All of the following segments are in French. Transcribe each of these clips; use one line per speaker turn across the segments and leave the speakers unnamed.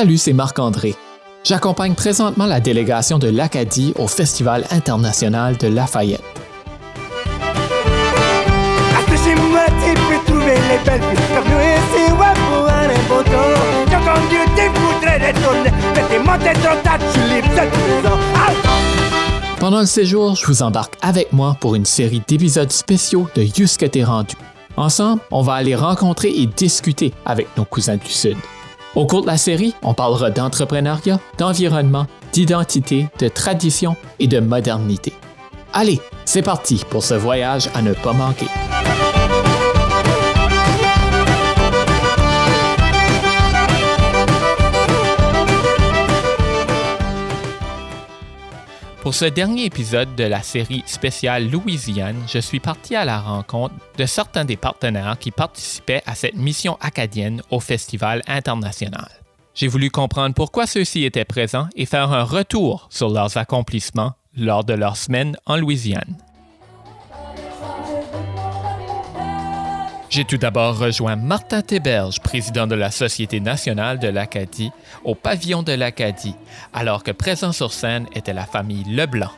Salut, c'est Marc-André. J'accompagne présentement la délégation de l'Acadie au Festival international de Lafayette. Pendant le séjour, je vous embarque avec moi pour une série d'épisodes spéciaux de Yus que t'es rendu. Ensemble, on va aller rencontrer et discuter avec nos cousins du Sud. Au cours de la série, on parlera d'entrepreneuriat, d'environnement, d'identité, de tradition et de modernité. Allez, c'est parti pour ce voyage à ne pas manquer. Pour ce dernier épisode de la série spéciale Louisiane, je suis parti à la rencontre de certains des partenaires qui participaient à cette mission acadienne au Festival international. J'ai voulu comprendre pourquoi ceux-ci étaient présents et faire un retour sur leurs accomplissements lors de leur semaine en Louisiane. J'ai tout d'abord rejoint Martin Théberge, président de la Société nationale de l'Acadie, au pavillon de l'Acadie, alors que présent sur scène était la famille Leblanc.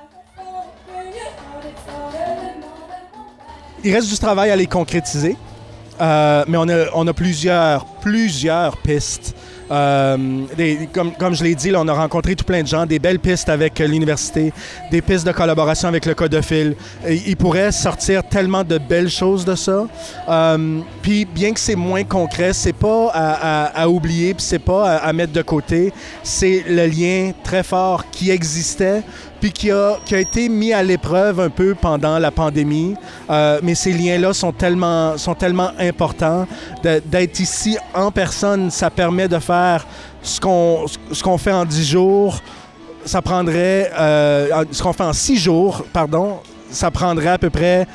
Il reste du travail à les concrétiser, euh, mais on a, plusieurs pistes euh, comme, je l'ai dit, on a rencontré tout plein de gens, des belles pistes avec l'université, des pistes de collaboration avec le Codophile. il pourrait sortir tellement de belles choses de ça. Euh, puis bien que c'est moins concret, c'est pas à, oublier, puis c'est pas à mettre de côté. C'est le lien très fort qui existait puis qui a, qui a été mis à l'épreuve un peu pendant la pandémie. Euh, mais ces liens-là sont tellement, sont tellement importants. D'être ici en personne, ça permet de faire ce qu'on fait en dix jours. Ça prendrait, euh, ce qu'on fait en six jours, pardon, ça prendrait à peu près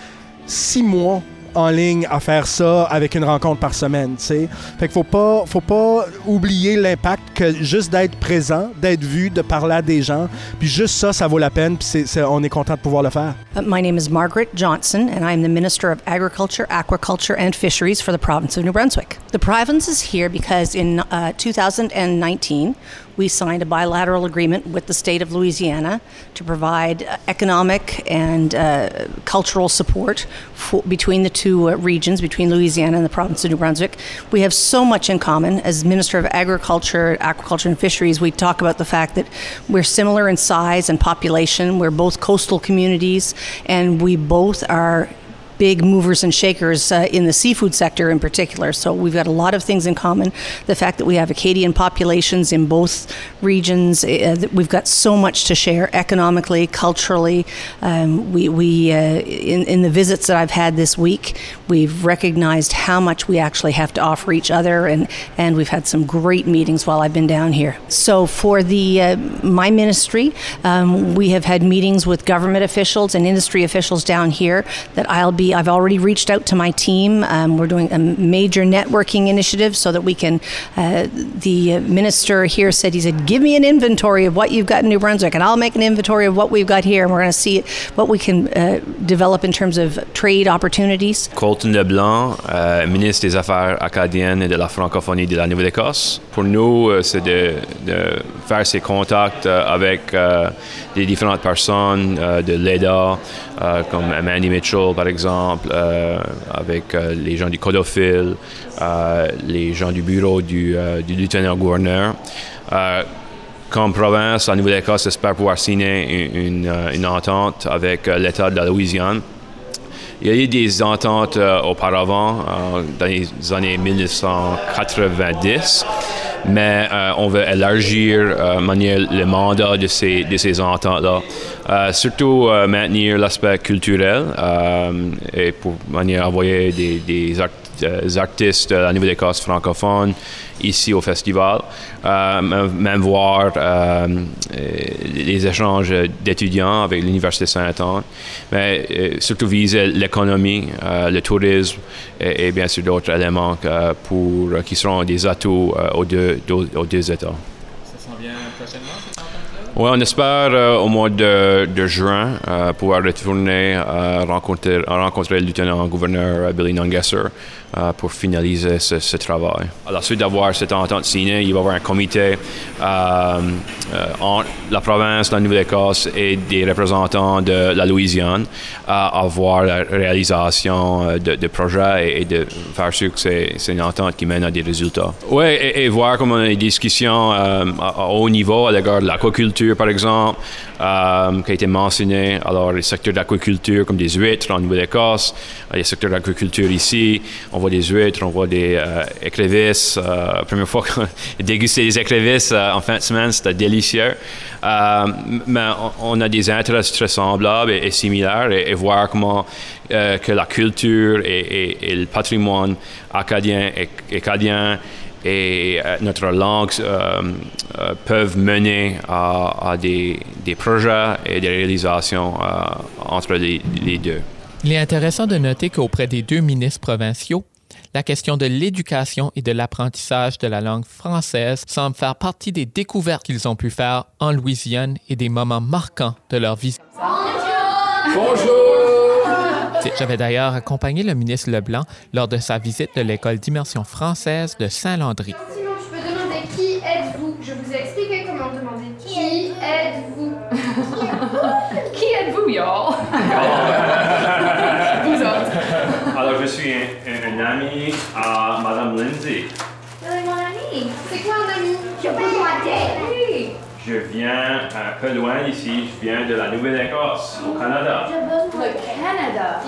six mois en ligne à faire ça avec une rencontre par semaine, tu sais. Fait qu'il faut pas, faut pas oublier l'impact que juste d'être présent, d'être vu, de parler à des gens, puis juste ça, ça vaut la peine, puis c'est, on est content de pouvoir le faire.
Uh, my name is Margaret Johnson, and I am the Minister of Agriculture, Aquaculture, and Fisheries for the province of New Brunswick. The province is here because in uh, 2019, we signed a bilateral agreement with the state of Louisiana to provide uh, economic and uh, cultural support for, between the two uh, regions, between Louisiana and the province of New Brunswick. We have so much in common. As Minister of Agriculture, Aquaculture, and Fisheries, we talk about the fact that we're similar in size and population. We're both coastal communities, and we both are big movers and shakers uh, in the seafood sector in particular. So we've got a lot of things in common. The fact that we have Acadian populations in both regions, uh, we've got so much to share economically, culturally. Um, we, we uh, in, in the visits that I've had this week, we've recognized how much we actually have to offer each other, and, and we've had some great meetings while I've been down here. So for the uh, my ministry, um, we have had meetings with government officials and industry officials down here that I'll be I've already reached out to my team. Um, we're doing a major networking initiative so that we can. Uh, the minister here said he said, "Give me an inventory of what you've got in New Brunswick, and I'll make an inventory of what we've got here, and we're going to see what we can uh, develop in terms of trade opportunities."
Colton Leblanc, euh, ministre des Affaires acadiennes et de la francophonie de la Nouvelle-Écosse. Pour nous, euh, c'est de, de, faire ces contacts euh, avec euh, des différentes personnes euh, de l'EDA, euh, comme Mandy Mitchell, par exemple euh, avec euh, les gens du Codophile, euh, les gens du bureau du, lieutenant-gouverneur. comme province, la Nouvelle-Écosse espère pouvoir signer une, une entente avec l'État de la Louisiane. Il y a eu des ententes auparavant, dans les années 1990 mais euh, on veut élargir euh, le mandat de ces, de ces ententes-là. Euh, surtout maintenir l'aspect culturel et pour manière envoyer des, des artistes à niveau des classes francophones ici au festival, euh, même voir euh, les échanges d'étudiants avec l'Université Saint-Anne, mais euh, surtout viser l'économie, le tourisme et, bien sûr d'autres éléments pour, qui seront des atouts aux, deux, aux deux États.
Ça s'en vient prochainement, cette
Oui, on espère euh, au mois de, de juin euh, pouvoir retourner euh, rencontrer, rencontrer le lieutenant-gouverneur Billy Nungesser pour finaliser ce, ce, travail. À la suite d'avoir cette entente signée, il va y avoir un comité entre la province, la Nouvelle-Écosse et des représentants de la Louisiane à voir la réalisation de, de projets et, de faire sûr que c'est une entente qui mène à des résultats. Oui, et, et, voir comment les discussions à, à haut niveau à l'égard de l'aquaculture par exemple, euh, qui a été mentionné. Alors, les secteurs d'aquaculture, comme des huîtres en Nouvelle-Écosse, les secteurs d'aquaculture ici, on voit des huîtres, on voit des euh, écrevisses. Euh, la première fois qu'on dégusté des écrevisses en fin de semaine, c'était délicieux. mais on, a des intérêts très semblables et, similaires et, voir comment que la culture et, le patrimoine acadien et acadien et euh, notre langue euh, euh, peuvent mener à, des, projets et des réalisations entre les, deux.
Il est intéressant de noter qu'auprès des deux ministres provinciaux, la question de l'éducation et de l'apprentissage de la langue française semble faire partie des découvertes qu'ils ont pu faire en Louisiane et des moments marquants de leur vie.
Bonjour! Bonjour!
J'avais d'ailleurs accompagné le ministre Leblanc lors de sa visite de l'école d'immersion française de Saint-Landry.
Sinon, je peux demander qui êtes-vous? Je vous ai expliqué comment demander qui êtes-vous. qui êtes-vous, y'all? Vous autres.
Alors, je suis un, ami à Madame Lindsay.
C'est mon ami. C'est quoi un ami? Je peux demander.
Je viens un peu loin d'ici, je viens de la Nouvelle-Écosse, au Canada.
Le Canada.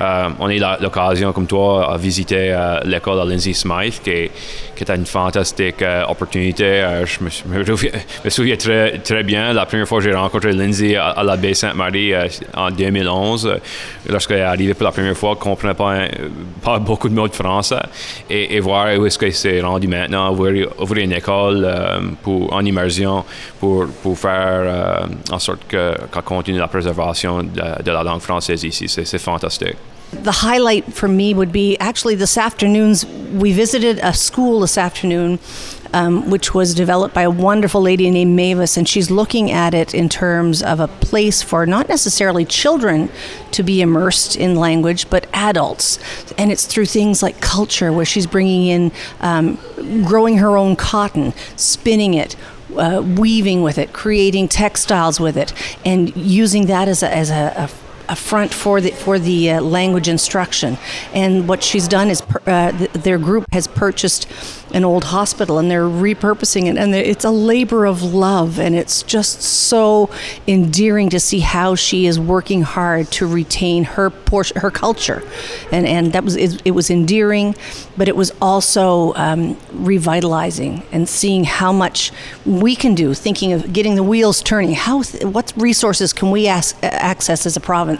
Euh, on a eu l'occasion, comme toi, à visiter euh, l'école de Lindsay Smythe, qui, qui une fantastique euh, opportunité. je me, souviens très, très bien, la première fois que j'ai rencontré Lindsay à, la baie Sainte-Marie en 2011, lorsqu'elle est arrivée pour la première fois, elle ne comprenait pas, beaucoup de mots de français. Et, voir où est-ce qu'elle s'est rendue maintenant, ouvrir, une école pour, en immersion pour, faire en sorte qu'elle continue la préservation de la langue française ici. C'est fantastique.
The highlight for me would be actually this afternoon's. We visited a school this afternoon, um, which was developed by a wonderful lady named Mavis, and she's looking at it in terms of a place for not necessarily children to be immersed in language, but adults. And it's through things like culture, where she's bringing in um, growing her own cotton, spinning it, uh, weaving with it, creating textiles with it, and using that as a, as a, a a front for the for the uh, language instruction. And what she's done is per, uh, th- their group has purchased an old hospital and they're repurposing it, and it's a labor of love, and it's just so endearing to see how she is working hard to retain her portion, her culture, and and that was it, it was endearing, but it was also um, revitalizing and seeing how much we can do. Thinking of getting the wheels turning. How th- what resources can we ask, access as a province?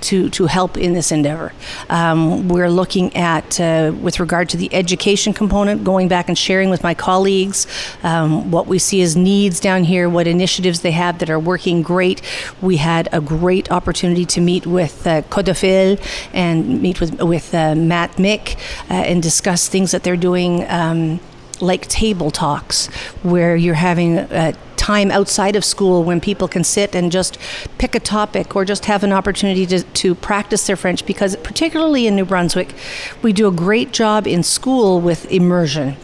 To, to help in this endeavor. Um, we're looking at, uh, with regard to the education component, going back and sharing with my colleagues um, what we see as needs down here, what initiatives they have that are working great. We had a great opportunity to meet with uh, and meet with, with uh, Matt Mick uh, and discuss things that they're doing. Um, like table talks, where you're having uh, time outside of school when people can sit and just pick a topic or just have an opportunity to, to practice their French because, particularly in New Brunswick, we do a great job in school with immersion.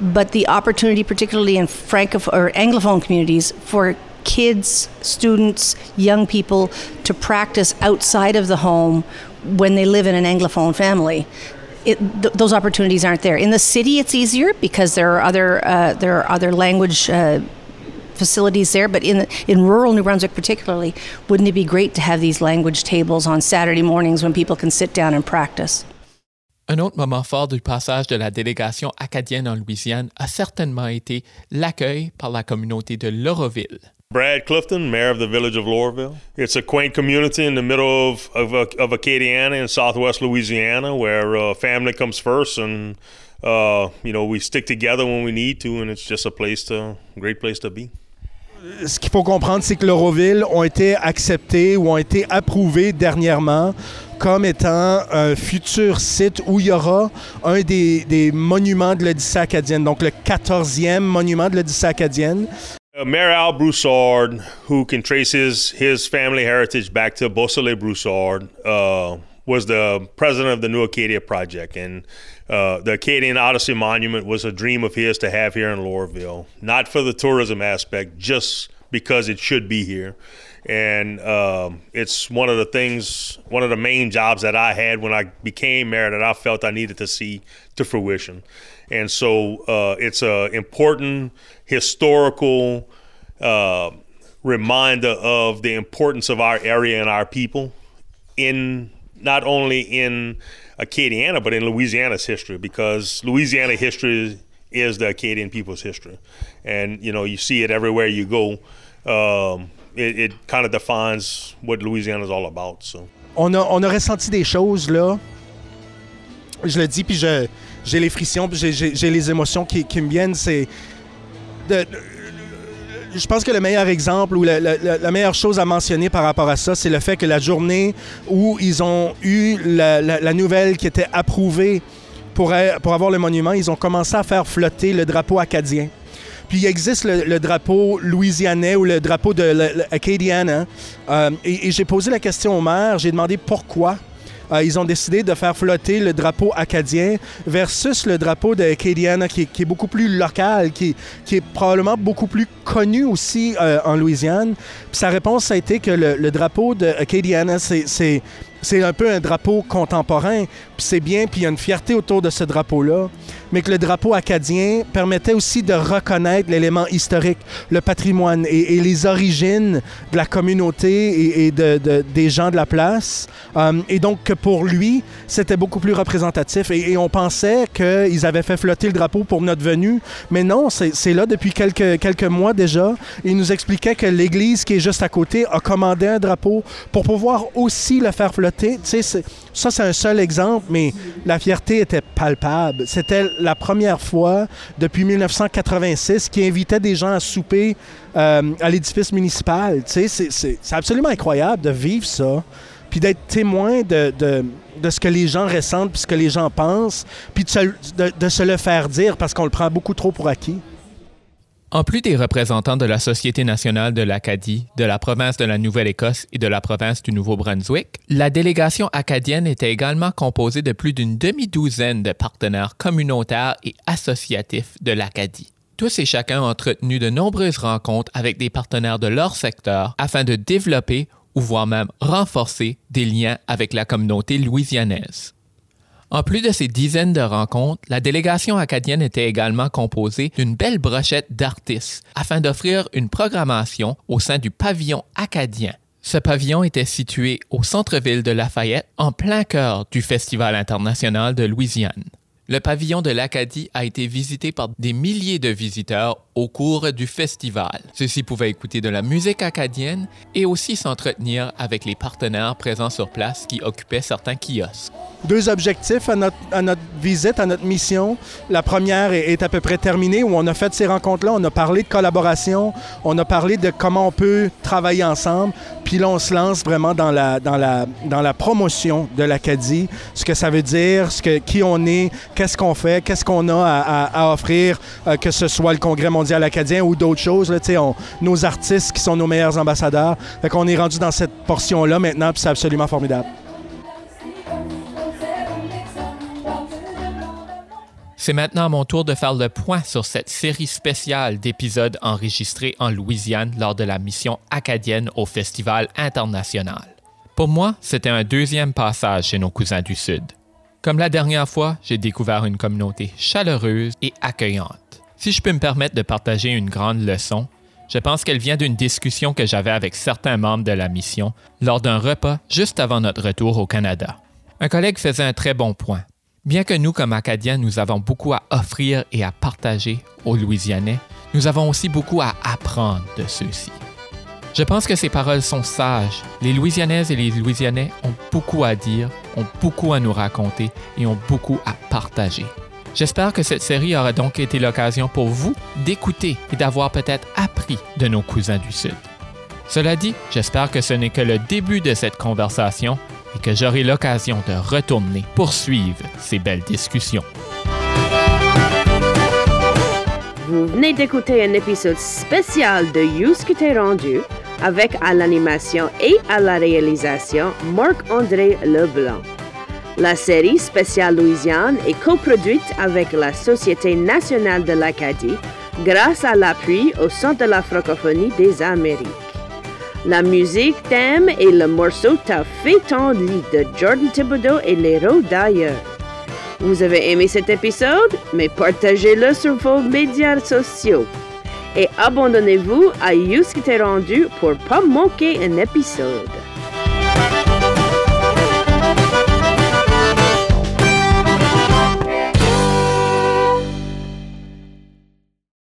But the opportunity, particularly in Francophone or Anglophone communities, for kids, students, young people to practice outside of the home when they live in an Anglophone family. It, th- those opportunities aren't there. In the city, it's easier because there are other uh, there are other language uh, facilities there, but in, in rural New Brunswick particularly, wouldn't it be great to have these language tables on Saturday mornings when people can sit down and practice?
Un autre moment fort du passage de la délégation acadienne en Louisiane a certainement été l'accueil par la communauté de Lauroville.
Brad Clifton, mayor of the village of Laurelville. It's a quaint community in the middle of, of, of Acadiana in southwest Louisiana where uh, family comes first and, uh, you know, we stick together when we need to and it's just a place to, great place to be.
Ce qu'il faut comprendre, c'est que l'Euroville ont été acceptés ou ont été approuvés dernièrement comme étant un futur site où il y aura un des, des monuments de l'Odyssée acadienne, donc le 14e monument de l'Odyssée acadienne.
Uh, Mayor Al Broussard, who can trace his, his family heritage back to Beausoleil Broussard, uh, was the president of the New Acadia Project. And uh, the Acadian Odyssey Monument was a dream of his to have here in Laurelville, not for the tourism aspect, just because it should be here. And um, it's one of the things, one of the main jobs that I had when I became mayor that I felt I needed to see to fruition. And so uh, it's an important historical uh, reminder of the importance of our area and our people in not only in Acadiana, but in Louisiana's history, because Louisiana history is the Acadian people's history. And, you know, you see it everywhere you go. Um, it, it kind of defines what Louisiana is all about. So.
On a, on a ressenti des choses, là. Je le dis, puis j'ai les frissons, puis j'ai les émotions qui, qui me viennent. C'est. De, je pense que le meilleur exemple ou la, meilleure chose à mentionner par rapport à ça, c'est le fait que la journée où ils ont eu la, nouvelle qui était approuvée pour, pour avoir le monument, ils ont commencé à faire flotter le drapeau acadien. Puis il existe le, drapeau louisianais ou le drapeau de l'Acadiana. Euh, et, et j'ai posé la question au maire, j'ai demandé pourquoi. Euh, ils ont décidé de faire flotter le drapeau acadien versus le drapeau de Acadiana qui, est beaucoup plus local, qui, est probablement beaucoup plus connu aussi euh, en Louisiane. Puis sa réponse a été que le, le drapeau de Acadiana, c'est c'est un peu un drapeau contemporain, puis c'est bien, puis il y a une fierté autour de ce drapeau-là, mais que le drapeau acadien permettait aussi de reconnaître l'élément historique, le patrimoine et, les origines de la communauté et, de, des gens de la place. Euh, et donc que pour lui, c'était beaucoup plus représentatif. Et, on pensait qu'ils avaient fait flotter le drapeau pour notre venue, mais non, c'est là depuis quelques, quelques mois déjà. Il nous expliquait que l'église qui est juste à côté a commandé un drapeau pour pouvoir aussi le faire flotter ça, c'est un seul exemple, mais la fierté était palpable. C'était la première fois depuis 1986 qui invitait des gens à souper euh, à l'édifice municipal. C'est absolument incroyable de vivre ça, puis d'être témoin de, ce que les gens ressentent, puis ce que les gens pensent, puis de se le faire dire parce qu'on le prend beaucoup trop pour acquis.
En plus des représentants de la Société nationale de l'Acadie, de la province de la Nouvelle-Écosse et de la province du Nouveau-Brunswick, la délégation acadienne était également composée de plus d'une demi-douzaine de partenaires communautaires et associatifs de l'Acadie. Tous et chacun ont entretenu de nombreuses rencontres avec des partenaires de leur secteur afin de développer ou voire même renforcer des liens avec la communauté louisianaise. En plus de ces dizaines de rencontres, la délégation acadienne était également composée d'une belle brochette d'artistes afin d'offrir une programmation au sein du pavillon acadien. Ce pavillon était situé au centre-ville de Lafayette, en plein cœur du Festival international de Louisiane. Le pavillon de l'Acadie a été visité par des milliers de visiteurs au cours du festival. Ceux-ci pouvaient écouter de la musique acadienne et aussi s'entretenir avec les partenaires présents sur place qui occupaient certains kiosques.
Deux objectifs à notre, visite, à notre mission. La première est, à peu près terminée, où on a fait ces rencontres-là, on a parlé de collaboration, on a parlé de comment on peut travailler ensemble, puis là, on se lance vraiment dans la, dans la, promotion de l'Acadie, ce que ça veut dire, ce que, qui on est, qu'est-ce qu'on fait, qu'est-ce qu'on a à, offrir, euh, que ce soit le Congrès mondial acadien ou d'autres choses. Nos artistes qui sont nos meilleurs ambassadeurs. Fait qu'on est rendu dans cette portion-là maintenant, puis c'est absolument formidable.
C'est maintenant mon tour de faire le point sur cette série spéciale d'épisodes enregistrés en Louisiane lors de la mission acadienne au Festival international. Pour moi, c'était un deuxième passage chez nos cousins du Sud. Comme la dernière fois, j'ai découvert une communauté chaleureuse et accueillante. Si je peux me permettre de partager une grande leçon, je pense qu'elle vient d'une discussion que j'avais avec certains membres de la mission lors d'un repas juste avant notre retour au Canada. Un collègue faisait un très bon point. Bien que nous, comme Acadiens, nous avons beaucoup à offrir et à partager aux Louisianais, nous avons aussi beaucoup à apprendre de ceux-ci. Je pense que ces paroles sont sages. Les Louisianaises et les Louisianais ont beaucoup à dire, ont beaucoup à nous raconter et ont beaucoup à partager. J'espère que cette série aura donc été l'occasion pour vous d'écouter et d'avoir peut-être appris de nos cousins du Sud. Cela dit, j'espère que ce n'est que le début de cette conversation et que j'aurai l'occasion de retourner poursuivre ces belles discussions.
Vous venez d'écouter un épisode spécial de Yous que t'es rendu avec à l'animation et à la réalisation Marc-André Leblanc. La série spéciale Louisiane est coproduite avec la Société nationale de l'Acadie grâce à l'appui au Centre de la francophonie des Amériques. La musique thème et le morceau T'as fait ton lit de Jordan Thibodeau et les d'ailleurs. Vous avez aimé cet épisode? Mais partagez-le sur vos médias sociaux. Et abandonnez-vous à You qui rendu pour pas manquer un épisode.